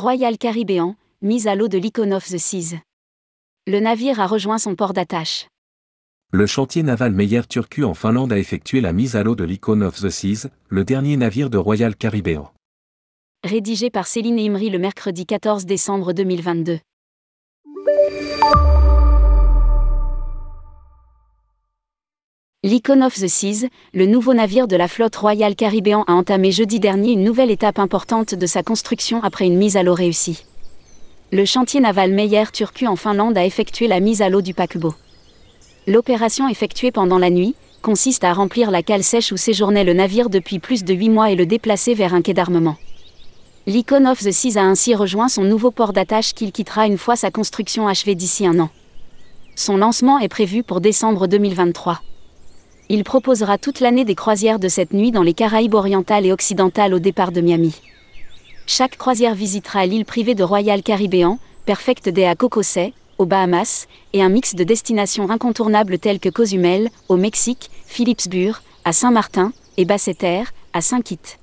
Royal Caribbean, mise à l'eau de l'Icon of the Seas. Le navire a rejoint son port d'attache. Le chantier naval Meyer Turku en Finlande a effectué la mise à l'eau de l'Icon of the Seas, le dernier navire de Royal Caribbean. Rédigé par Céline Imri le mercredi 14 décembre 2022. L'Icon of the Seas, le nouveau navire de la flotte Royal Caribbean a entamé jeudi dernier une nouvelle étape importante de sa construction après une mise à l'eau réussie. Le chantier naval Meyer Turku en Finlande a effectué la mise à l'eau du paquebot. L'opération effectuée pendant la nuit consiste à remplir la cale sèche où séjournait le navire depuis plus de huit mois et le déplacer vers un quai d'armement. L'Icon of the Seas a ainsi rejoint son nouveau port d'attache qu'il quittera une fois sa construction achevée d'ici un an. Son lancement est prévu pour décembre 2023. Il proposera toute l'année des croisières de cette nuit dans les Caraïbes orientales et occidentales au départ de Miami. Chaque croisière visitera l'île privée de Royal Caribbean, Perfect Day à Cocosay, aux Bahamas, et un mix de destinations incontournables telles que Cozumel, au Mexique, Philipsburg, à Saint-Martin, et Basseterre, à Saint-Kitts.